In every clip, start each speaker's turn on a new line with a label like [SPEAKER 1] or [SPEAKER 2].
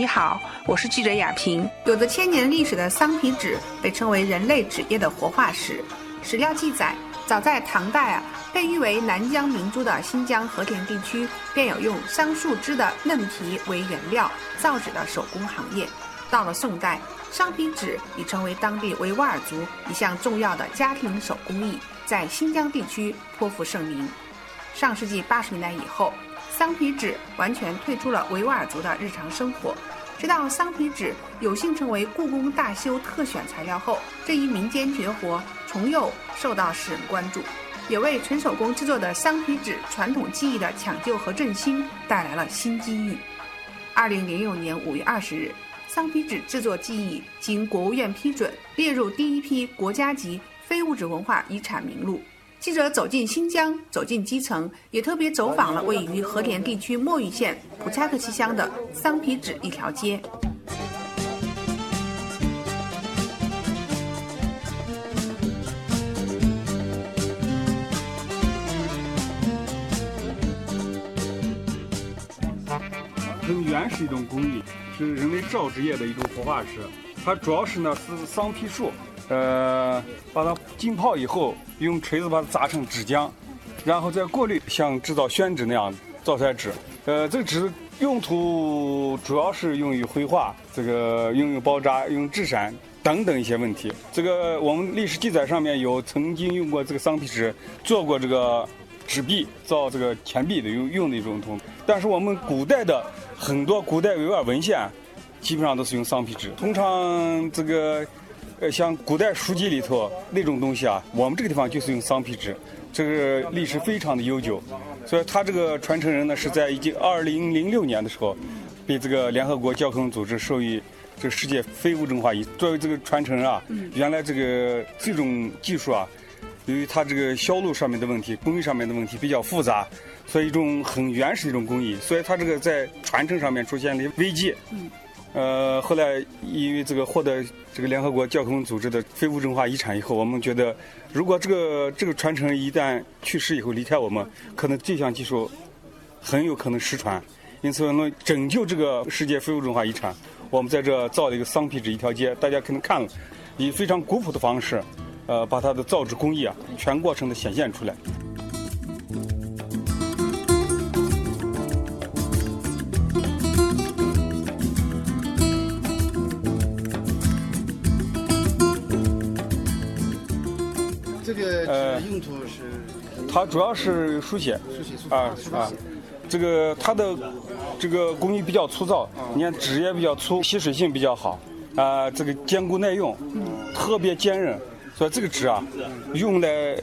[SPEAKER 1] 你好，我是记者雅萍。
[SPEAKER 2] 有着千年历史的桑皮纸被称为人类纸业的活化石。史料记载，早在唐代啊，被誉为南疆明珠的新疆和田地区，便有用桑树枝的嫩皮为原料造纸的手工行业。到了宋代，桑皮纸已成为当地维吾尔族一项重要的家庭手工艺，在新疆地区颇负盛名。上世纪八十年代以后。桑皮纸完全退出了维吾尔族的日常生活，直到桑皮纸有幸成为故宫大修特选材料后，这一民间绝活重又受到世人关注，也为纯手工制作的桑皮纸传统技艺的抢救和振兴带来了新机遇。二零零六年五月二十日，桑皮纸制作技艺经国务院批准，列入第一批国家级非物质文化遗产名录。记者走进新疆，走进基层，也特别走访了位于和田地区墨玉县普恰克旗乡的桑皮纸一条街。
[SPEAKER 3] 很原始一种工艺，是人类造纸业的一种活化石。它主要是呢是桑皮树。呃，把它浸泡以后，用锤子把它砸成纸浆，然后再过滤，像制造宣纸那样造出来纸。呃，这个纸用途主要是用于绘画，这个用于包扎、用制伞等等一些问题。这个我们历史记载上面有曾经用过这个桑皮纸做过这个纸币，造这个钱币的用用的一种通。但是我们古代的很多古代维吾尔文献，基本上都是用桑皮纸。通常这个。呃，像古代书籍里头那种东西啊，我们这个地方就是用桑皮纸，这个历史非常的悠久，所以他这个传承人呢是在已经二零零六年的时候，被这个联合国教科文组织授予这个世界非物质文化遗。作为这个传承人啊，原来这个这种技术啊，由于它这个销路上面的问题、工艺上面的问题比较复杂，所以一种很原始的一种工艺，所以它这个在传承上面出现了危机。呃，后来因为这个获得这个联合国教科文组织的非物质文化遗产以后，我们觉得，如果这个这个传承一旦去世以后离开我们，可能这项技术很有可能失传。因此，为了拯救这个世界非物质文化遗产，我们在这造了一个桑皮纸一条街。大家可能看了，以非常古朴的方式，呃，把它的造纸工艺啊全过程的显现出来。
[SPEAKER 4] 呃，用途是，
[SPEAKER 3] 它主要是书写，
[SPEAKER 4] 书写啊啊，
[SPEAKER 3] 这个它的这个工艺比较粗糙，你看纸也比较粗，吸水性比较好，啊，这个坚固耐用，特别坚韧，所以这个纸啊，用来。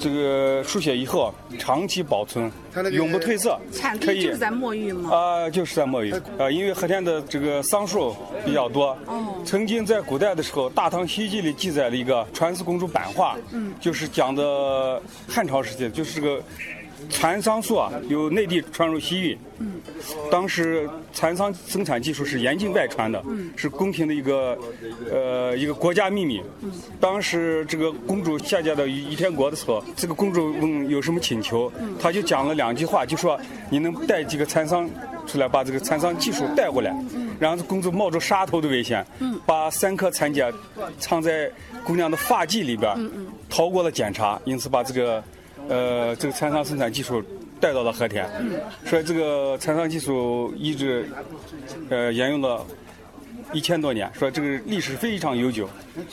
[SPEAKER 3] 这个书写以后长期保存，永不褪色。
[SPEAKER 2] 产地就是在墨玉吗？
[SPEAKER 3] 啊，就是在墨玉。啊，因为和田的这个桑树比较多。哦。曾经在古代的时候，《大唐西域记》里记载了一个传世公主版画，嗯，就是讲的汉朝时期，就是这个。蚕桑树啊，由内地传入西域。嗯，当时蚕桑生产技术是严禁外传的，是宫廷的一个呃一个国家秘密。嗯，当时这个公主下嫁到于天国的时候，这个公主问有什么请求，她就讲了两句话，就说你能带几个蚕桑出来，把这个蚕桑技术带过来。然后公主冒着杀头的危险，把三颗蚕茧藏在姑娘的发髻里边，逃过了检查，因此把这个。呃，这个蚕桑生产技术带到了和田，所以这个蚕桑技术一直呃沿用了一千多年，说这个历史非常悠久。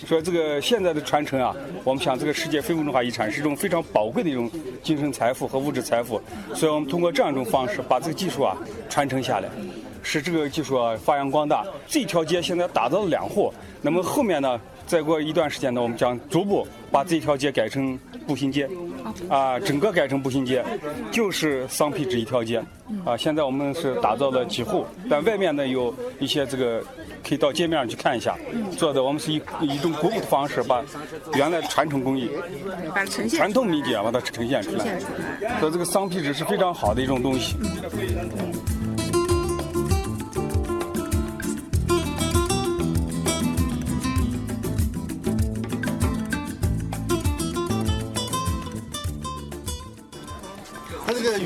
[SPEAKER 3] 说这个现在的传承啊，我们想这个世界非物质文化遗产是一种非常宝贵的一种精神财富和物质财富，所以我们通过这样一种方式把这个技术啊传承下来，使这个技术啊发扬光大。这条街现在打造了两户，那么后面呢，再过一段时间呢，我们将逐步把这条街改成步行街。啊，整个改成步行街，就是桑皮纸一条街。啊，现在我们是打造了几户，但外面呢有一些这个可以到街面上去看一下。做的我们是以以一种古朴的方式，把原来传统工艺、传统民间把它呈现出来。所以这个桑皮纸是非常好的一种东西。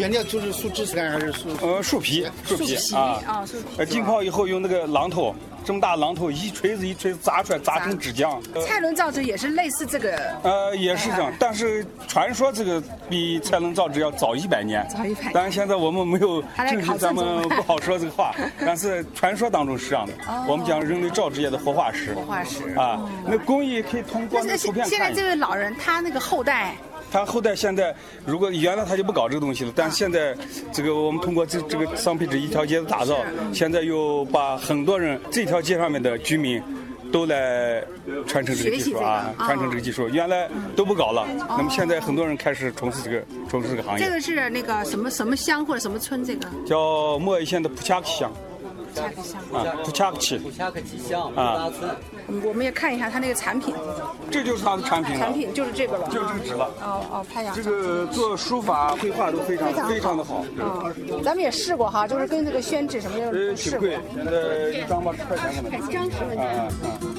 [SPEAKER 4] 原料就是树枝干还是树？
[SPEAKER 3] 呃，树皮，树皮
[SPEAKER 2] 啊，啊，树皮。
[SPEAKER 3] 呃，浸泡以后用那个榔头，这么大榔头一锤子一锤子砸出来，砸成纸浆。
[SPEAKER 2] 蔡伦造纸也是类似这个。
[SPEAKER 3] 呃，也是这样，但是传说这个比蔡伦造纸要早一百年。
[SPEAKER 2] 早一百。
[SPEAKER 3] 但是现在我们没有证据，咱们不好说这个话。但是传说当中是这样的。我们讲人类造纸业的活化石。
[SPEAKER 2] 活化石。
[SPEAKER 3] 啊，那工艺可以通过那图片看。
[SPEAKER 2] 现在这位老人他那个后代。
[SPEAKER 3] 他后代现在，如果原来他就不搞这个东西了，但现在这个我们通过这这个桑皮纸一条街的打造，现在又把很多人这条街上面的居民都来传承这个技术啊，传承这个技术，原来都不搞了，那么现在很多人开始从事这个从事这个行业。
[SPEAKER 2] 这个是那个什么什么乡或者什么村？这个
[SPEAKER 3] 叫莫伊县的普恰克乡。
[SPEAKER 2] 普恰克乡
[SPEAKER 3] 啊，普恰克旗，
[SPEAKER 5] 普恰克旗乡啊。
[SPEAKER 2] 我们也看一下它那个产品，
[SPEAKER 3] 这就是它的产品
[SPEAKER 2] 产品就是这个了，
[SPEAKER 3] 就是这个纸了。
[SPEAKER 2] 哦哦，太阳。
[SPEAKER 3] 这个做书法绘画都非常非常的好。
[SPEAKER 2] 啊，咱们也试过哈，就是跟这个宣纸什么的
[SPEAKER 3] 呃，挺贵，一张八十块钱可能。
[SPEAKER 2] 一张十块钱。嗯嗯。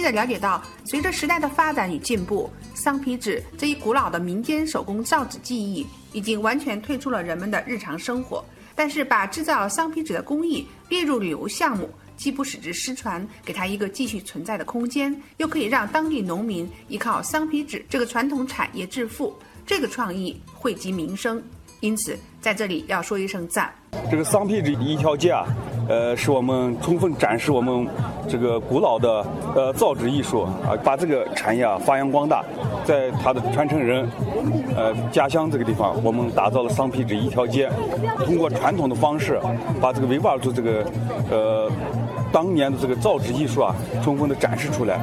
[SPEAKER 2] 记者了解到，随着时代的发展与进步，桑皮纸这一古老的民间手工造纸技艺已经完全退出了人们的日常生活。但是，把制造桑皮纸的工艺列入旅游项目，既不使之失传，给它一个继续存在的空间，又可以让当地农民依靠桑皮纸这个传统产业致富。这个创意惠及民生，因此在这里要说一声赞。
[SPEAKER 3] 这个桑皮纸一条街啊。呃，是我们充分展示我们这个古老的呃造纸艺术啊，把这个产业啊发扬光大，在他的传承人呃家乡这个地方，我们打造了桑皮纸一条街，通过传统的方式，把这个维吾尔族这个呃当年的这个造纸艺术啊，充分的展示出来。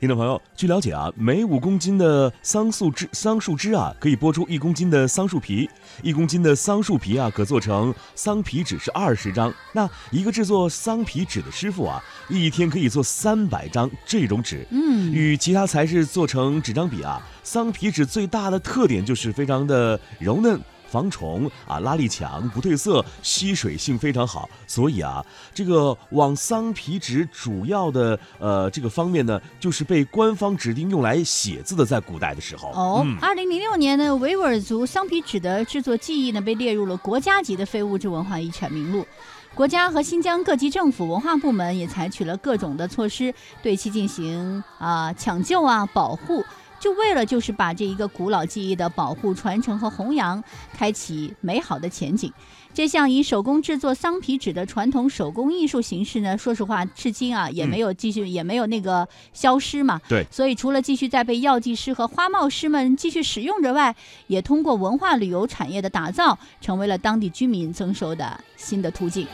[SPEAKER 6] 听众朋友，据了解啊，每五公斤的桑树枝桑树枝啊，可以剥出一公斤的桑树皮。一公斤的桑树皮啊，可做成桑皮纸是二十张。那一个制作桑皮纸的师傅啊，一天可以做三百张这种纸。嗯，与其他材质做成纸张比啊，桑皮纸最大的特点就是非常的柔嫩。防虫啊，拉力强，不褪色，吸水性非常好。所以啊，这个往桑皮纸主要的呃这个方面呢，就是被官方指定用来写字的，在古代的时候。
[SPEAKER 5] 哦，二零零六年呢，维吾尔族桑皮纸的制作技艺呢，被列入了国家级的非物质文化遗产名录。国家和新疆各级政府文化部门也采取了各种的措施，对其进行啊抢救啊保护，就为了就是把这一个古老技艺的保护、传承和弘扬，开启美好的前景。这项以手工制作桑皮纸的传统手工艺术形式呢，说实话，至今啊也没有继续，也没有那个消失嘛。
[SPEAKER 6] 对。
[SPEAKER 5] 所以除了继续在被药剂师和花帽师们继续使用之外，也通过文化旅游产业的打造，成为了当地居民增收的新的途径。